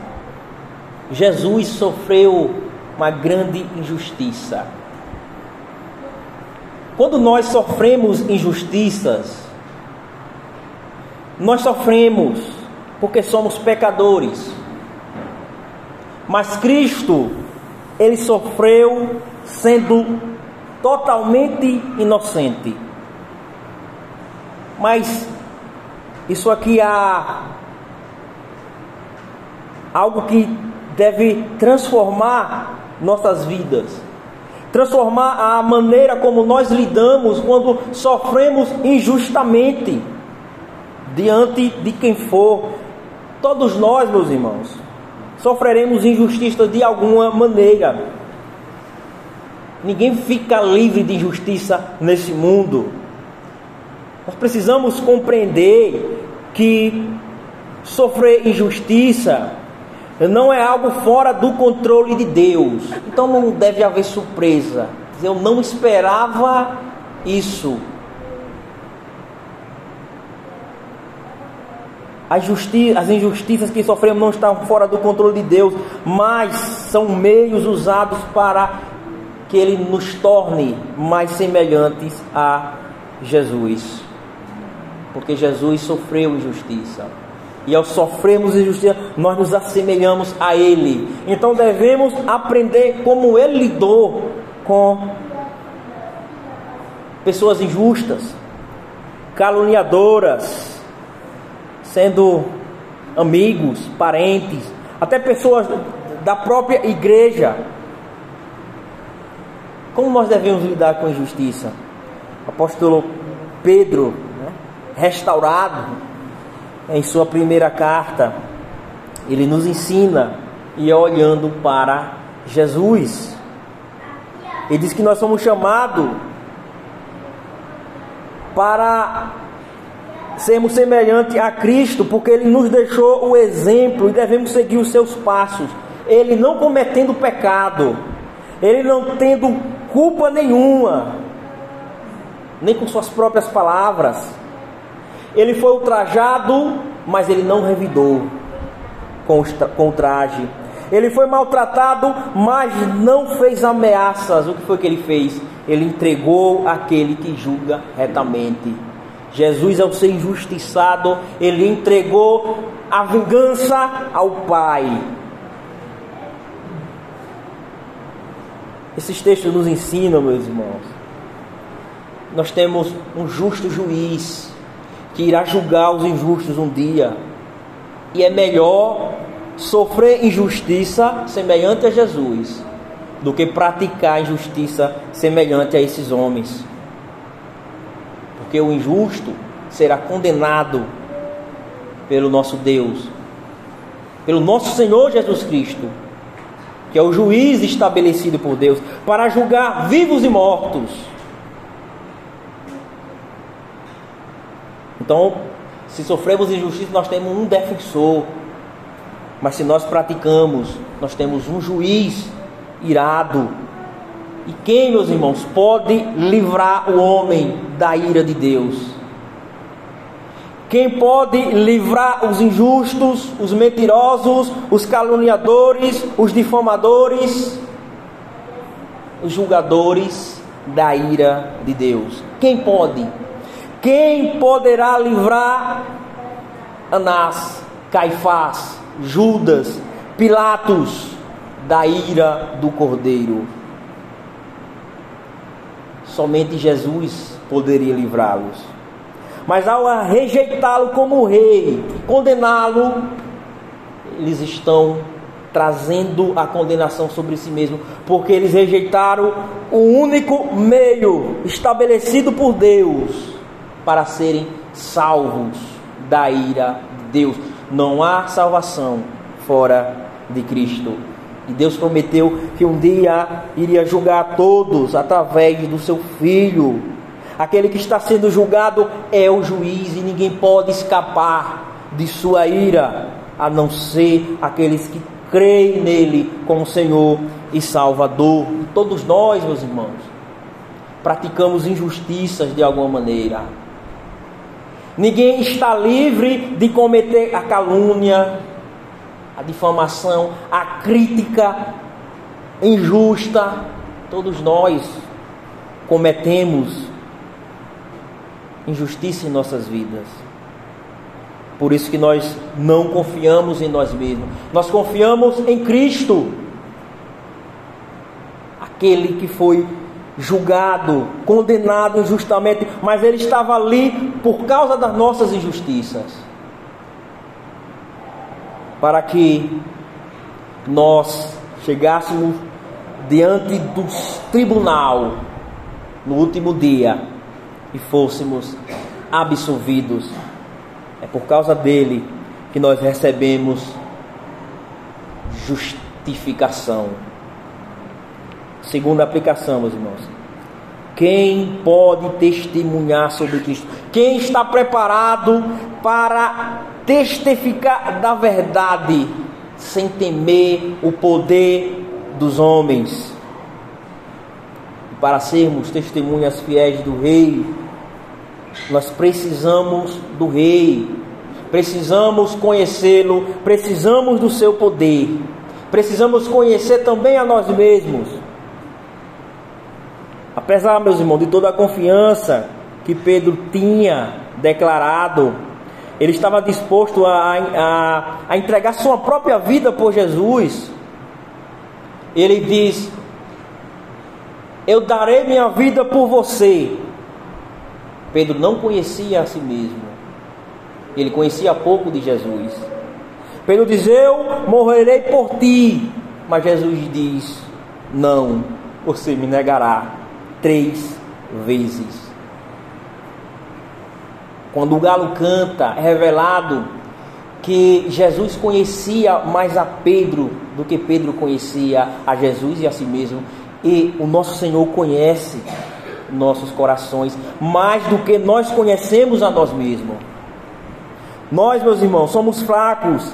Jesus sofreu uma grande injustiça. Quando nós sofremos injustiças, nós sofremos porque somos pecadores. Mas Cristo, ele sofreu sendo totalmente inocente. Mas isso aqui há algo que deve transformar nossas vidas, transformar a maneira como nós lidamos quando sofremos injustamente diante de quem for. Todos nós, meus irmãos, sofreremos injustiça de alguma maneira. Ninguém fica livre de injustiça nesse mundo. Nós precisamos compreender que sofrer injustiça não é algo fora do controle de Deus. Então não deve haver surpresa. Eu não esperava isso. As, as injustiças que sofremos não estão fora do controle de Deus, mas são meios usados para que Ele nos torne mais semelhantes a Jesus. Porque Jesus sofreu injustiça e ao sofrermos injustiça, nós nos assemelhamos a Ele. Então devemos aprender como Ele lidou com pessoas injustas, caluniadoras, sendo amigos, parentes, até pessoas da própria igreja. Como nós devemos lidar com a injustiça? O apóstolo Pedro, né, restaurado, em sua primeira carta, ele nos ensina e é olhando para Jesus. Ele diz que nós somos chamados para sermos semelhantes a Cristo, porque ele nos deixou o exemplo e devemos seguir os seus passos. Ele não cometendo pecado, ele não tendo culpa nenhuma, nem com suas próprias palavras ele foi ultrajado, mas ele não revidou com, o traje. Ele foi maltratado, mas não fez ameaças. O que foi que ele fez? Ele entregou aquele que julga retamente. Jesus, ao ser injustiçado, ele entregou a vingança ao Pai. Esses textos nos ensinam, meus irmãos. Nós temos um justo juiz que irá julgar os injustos um dia. E é melhor sofrer injustiça semelhante a Jesus do que praticar injustiça semelhante a esses homens. Porque o injusto será condenado pelo nosso Deus, pelo nosso Senhor Jesus Cristo, que é o juiz estabelecido por Deus para julgar vivos e mortos. Então, se sofremos injustiça, nós temos um defensor. Mas se nós praticamos, nós temos um juiz irado. E quem, meus irmãos, pode livrar o homem da ira de Deus? Quem pode livrar os injustos, os mentirosos, os caluniadores, os difamadores, os julgadores da ira de Deus? Quem pode? Quem poderá livrar Anás, Caifás, Judas, Pilatos da ira do Cordeiro? Somente Jesus poderia livrá-los. Mas ao rejeitá-lo como rei condená-lo, eles estão trazendo a condenação sobre si mesmo, porque eles rejeitaram o único meio estabelecido por Deus para serem salvos da ira de Deus. Não há salvação fora de Cristo. E Deus prometeu que um dia iria julgar todos através do seu Filho. Aquele que está sendo julgado é o juiz e ninguém pode escapar de sua ira, a não ser aqueles que creem nele como Senhor e Salvador. Todos nós, meus irmãos, praticamos injustiças de alguma maneira. Ninguém está livre de cometer a calúnia, a difamação, a crítica injusta. Todos nós cometemos injustiça em nossas vidas. Por isso que nós não confiamos em nós mesmos. Nós confiamos em Cristo. Aquele que foi julgado, condenado injustamente, mas ele estava ali por causa das nossas injustiças. Para que nós chegássemos diante do tribunal no último dia e fôssemos absolvidos. É por causa dele que nós recebemos justificação. Segunda aplicação, meus irmãos. Quem pode testemunhar sobre Cristo? Quem está preparado para testificar da verdade sem temer o poder dos homens? Para sermos testemunhas fiéis do Rei, nós precisamos do Rei, precisamos conhecê-lo, precisamos do seu poder, precisamos conhecer também a nós mesmos. Apesar, meus irmãos, de toda a confiança que Pedro tinha declarado, ele estava disposto a, a, a entregar sua própria vida por Jesus. Ele diz: Eu darei minha vida por você. Pedro não conhecia a si mesmo, ele conhecia pouco de Jesus. Pedro diz: Eu morrerei por ti. Mas Jesus diz: Não, você me negará três vezes. Quando o galo canta, é revelado que Jesus conhecia mais a Pedro do que Pedro conhecia a Jesus e a si mesmo. E o nosso Senhor conhece nossos corações mais do que nós conhecemos a nós mesmos. Nós, meus irmãos, somos fracos,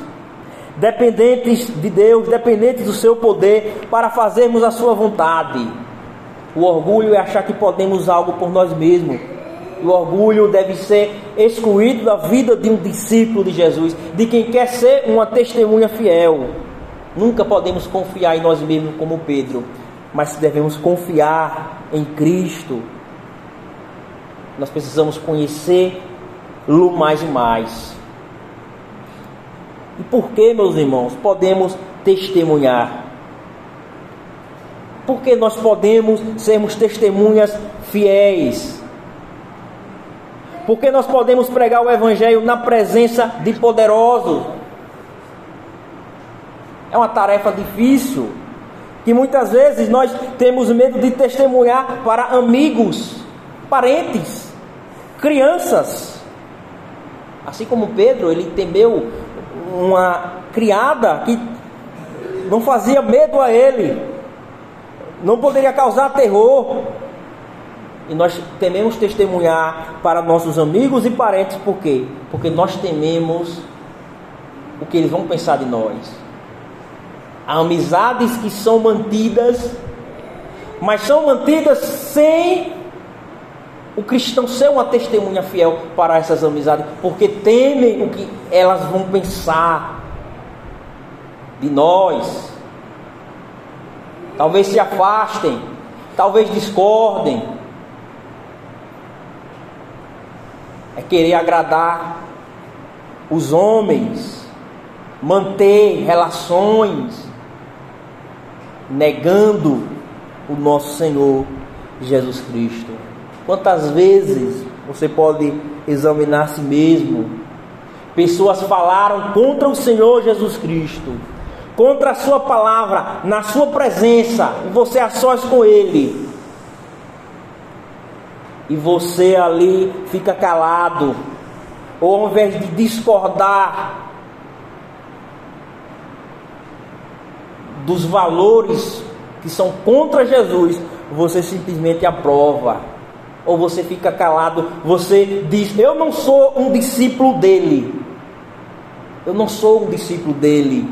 dependentes de Deus, dependentes do seu poder para fazermos a sua vontade. O orgulho é achar que podemos algo por nós mesmos. O orgulho deve ser excluído da vida de um discípulo de Jesus, de quem quer ser uma testemunha fiel. Nunca podemos confiar em nós mesmos como Pedro, mas devemos confiar em Cristo. Nós precisamos conhecê-lo mais e mais. E por que, meus irmãos, podemos testemunhar? Porque nós podemos sermos testemunhas fiéis. Porque nós podemos pregar o Evangelho na presença de poderosos. É uma tarefa difícil, que muitas vezes nós temos medo de testemunhar para amigos, parentes, crianças. Assim como Pedro, ele temeu uma criada que não fazia medo a ele, não poderia causar terror. E nós tememos testemunhar para nossos amigos e parentes, por quê? Porque nós tememos o que eles vão pensar de nós. Há amizades que são mantidas, mas são mantidas sem o cristão ser uma testemunha fiel para essas amizades, porque temem o que elas vão pensar de nós. Talvez se afastem, talvez discordem. é querer agradar os homens, manter relações, negando o nosso Senhor Jesus Cristo. Quantas vezes você pode examinar a si mesmo? Pessoas falaram contra o Senhor Jesus Cristo, contra a Sua palavra, na Sua presença, e você a sós com Ele e você ali fica calado, ou ao invés de discordar dos valores que são contra Jesus, você simplesmente aprova. Ou você fica calado, você diz: Eu não sou um discípulo dele. Eu não sou um discípulo dele.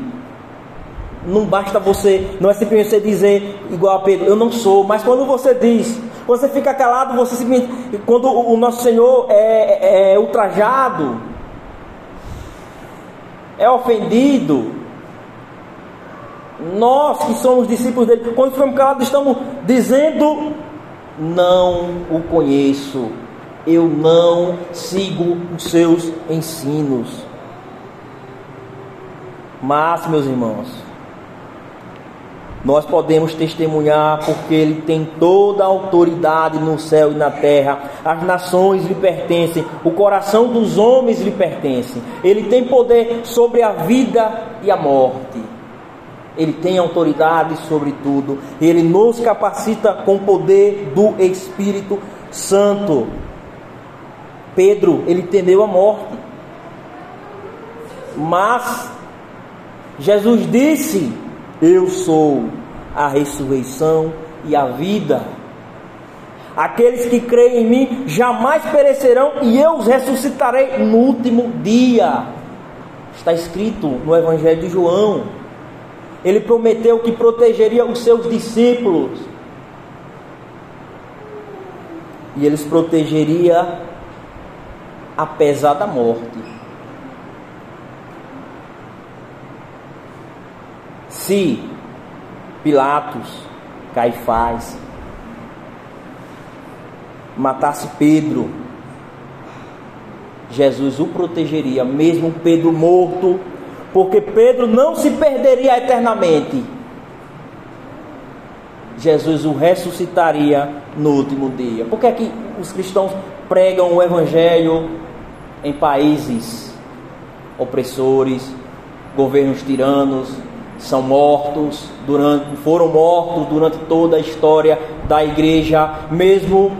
Não basta você, não é simplesmente você dizer igual a Pedro, eu não sou, mas quando você diz, você fica calado, você simplesmente, quando o nosso Senhor é, é, é ultrajado, é ofendido, nós que somos discípulos dele, quando ficamos calados, estamos dizendo: Não o conheço, eu não sigo os seus ensinos. Mas, meus irmãos, nós podemos testemunhar porque Ele tem toda a autoridade no céu e na terra, as nações lhe pertencem, o coração dos homens lhe pertence, Ele tem poder sobre a vida e a morte. Ele tem autoridade sobre tudo. Ele nos capacita com o poder do Espírito Santo. Pedro, ele temeu a morte. Mas Jesus disse: Eu sou a ressurreição e a vida. Aqueles que creem em mim jamais perecerão e eu os ressuscitarei no último dia. Está escrito no Evangelho de João. Ele prometeu que protegeria os seus discípulos. E eles protegeria apesar da morte. Se Pilatos, Caifás, matasse Pedro, Jesus o protegeria, mesmo Pedro morto porque Pedro não se perderia eternamente. Jesus o ressuscitaria no último dia. Por que é que os cristãos pregam o evangelho em países opressores, governos tiranos, são mortos durante, foram mortos durante toda a história da igreja, mesmo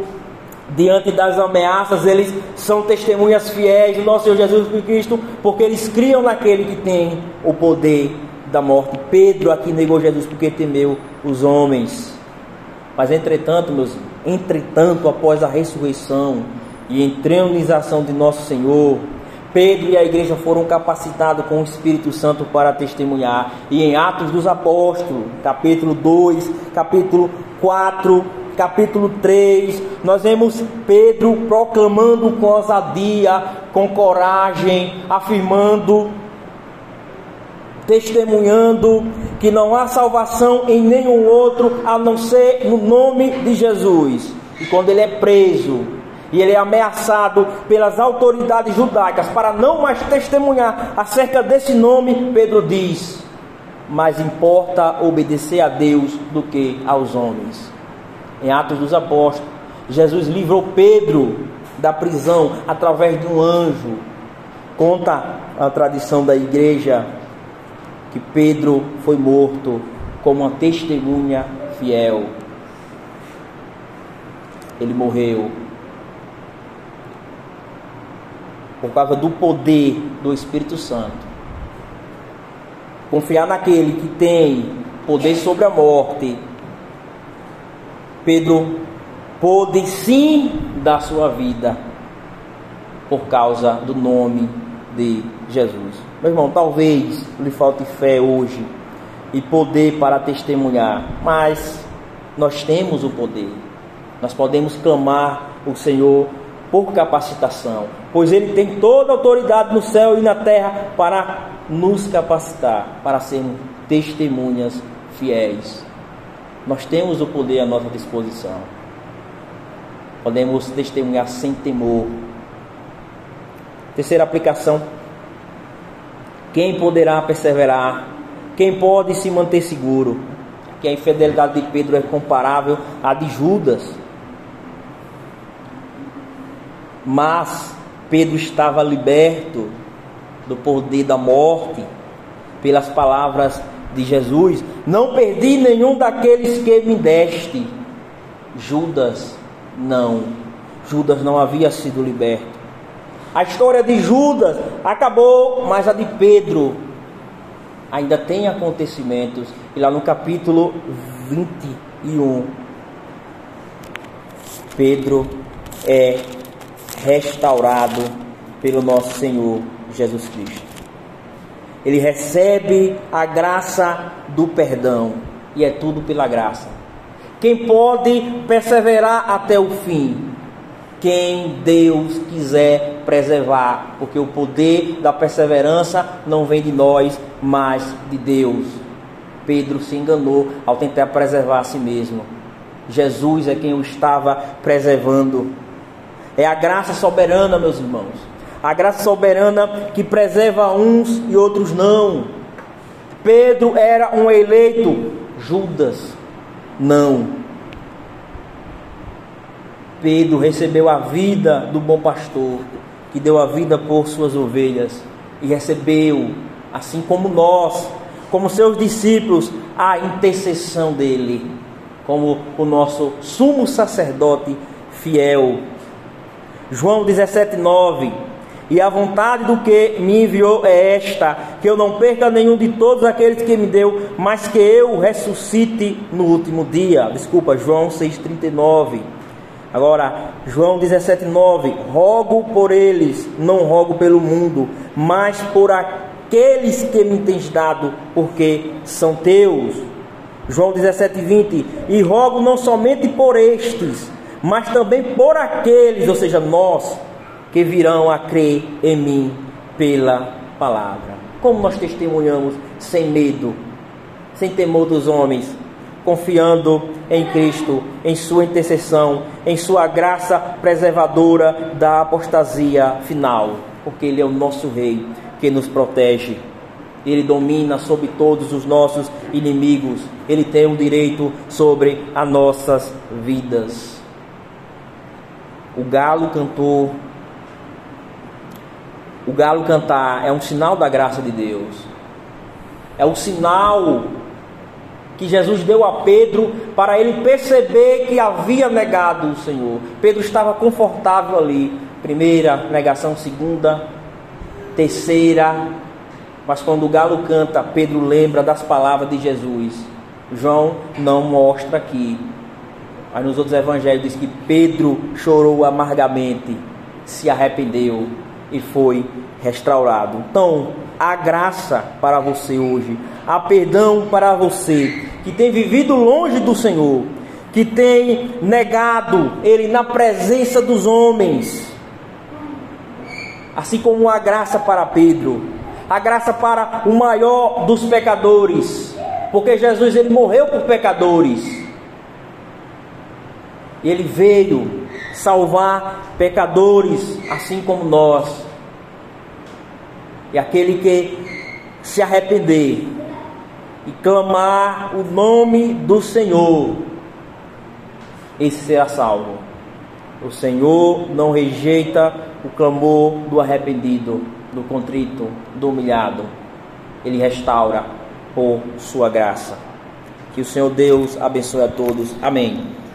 diante das ameaças, eles são testemunhas fiéis do nosso Senhor Jesus Cristo, porque eles criam naquele que tem o poder da morte. Pedro aqui negou Jesus porque temeu os homens. Mas entretanto, meus, entretanto, após a ressurreição e entronização de nosso Senhor, Pedro e a igreja foram capacitados com o Espírito Santo para testemunhar. E em Atos dos Apóstolos, capítulo 2, capítulo 4, capítulo 3, nós vemos Pedro proclamando com ousadia, com coragem, afirmando, testemunhando que não há salvação em nenhum outro a não ser no nome de Jesus. E quando ele é preso, e ele é ameaçado pelas autoridades judaicas para não mais testemunhar acerca desse nome, Pedro diz: mais importa obedecer a Deus do que aos homens em Atos dos Apóstolos. Jesus livrou Pedro da prisão através de um anjo. Conta a tradição da igreja que Pedro foi morto como uma testemunha fiel. Ele morreu por causa do poder do Espírito Santo. Confiar naquele que tem poder sobre a morte Pedro pôde sim dar sua vida por causa do nome de Jesus. Meu irmão, talvez lhe falte fé hoje e poder para testemunhar, mas nós temos o poder. Nós podemos clamar o Senhor por capacitação, pois Ele tem toda a autoridade no céu e na terra para nos capacitar, para sermos testemunhas fiéis. Nós temos o poder à nossa disposição. Podemos testemunhar sem temor. Terceira aplicação: quem poderá perseverar? Quem pode se manter seguro? Que a infidelidade de Pedro é comparável à de Judas. Mas Pedro estava liberto do poder da morte pelas palavras de Jesus: Não perdi nenhum daqueles que me deste. Judas não. Judas não havia sido liberto. A história de Judas acabou, mas a de Pedro ainda tem acontecimentos. E lá no capítulo 21, Pedro é restaurado pelo nosso Senhor Jesus Cristo. Ele recebe a graça do perdão e é tudo pela graça. Quem pode perseverar até o fim? Quem Deus quiser preservar, porque o poder da perseverança não vem de nós, mas de Deus. Pedro se enganou ao tentar preservar a si mesmo. Jesus é quem o estava preservando. É a graça soberana, meus irmãos. A graça soberana que preserva uns e outros não. Pedro era um eleito, Judas não. Pedro recebeu a vida do bom pastor, que deu a vida por suas ovelhas, e recebeu, assim como nós, como seus discípulos, a intercessão dele, como o nosso sumo sacerdote fiel. João 17:9 E a vontade do que me enviou é esta: que eu não perca nenhum de todos aqueles que me deu, mas que eu ressuscite no último dia. Desculpa, João 6,39. Agora, João 17,9: Rogo por eles, não rogo pelo mundo, mas por aqueles que me tens dado, porque são teus. João 17,20: E rogo não somente por estes, mas também por aqueles, ou seja, nós, que virão a crer em mim pela palavra. Como nós testemunhamos sem medo, sem temor dos homens, confiando em Cristo, em Sua intercessão, em Sua graça preservadora da apostasia final, porque Ele é o nosso Rei que nos protege. Ele domina sobre todos os nossos inimigos, Ele tem o direito sobre as nossas vidas o galo cantou. O galo cantar é um sinal da graça de Deus. É o sinal que Jesus deu a Pedro para ele perceber que havia negado o Senhor. Pedro estava confortável ali. Primeira negação, segunda, terceira. Mas quando o galo canta, Pedro lembra das palavras de Jesus. João não mostra aqui, mas nos outros evangelhos diz que Pedro chorou amargamente, se arrependeu e foi restaurado. Então, há graça para você hoje, há perdão para você que tem vivido longe do Senhor, que tem negado Ele na presença dos homens, assim como a graça para Pedro, a graça para o maior dos pecadores, porque Jesus ele morreu por pecadores. Ele veio salvar pecadores, assim como nós. E aquele que se arrepender e clamar o nome do Senhor, esse será salvo. O Senhor não rejeita o clamor do arrependido, do contrito, do humilhado. Ele restaura por sua graça. Que o Senhor Deus abençoe a todos. Amém.